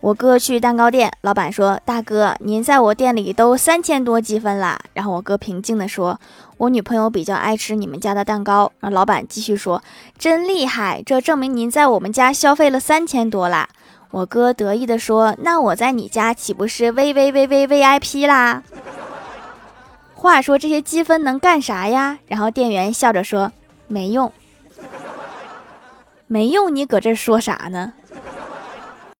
我哥去蛋糕店，老板说：“大哥，您在我店里都三千多积分啦。”然后我哥平静地说：“我女朋友比较爱吃你们家的蛋糕。”然老板继续说：“真厉害，这证明您在我们家消费了三千多啦。”我哥得意地说：“那我在你家岂不是 V V V V V I P 啦？”话说这些积分能干啥呀？然后店员笑着说：“没用，没用，你搁这说啥呢？”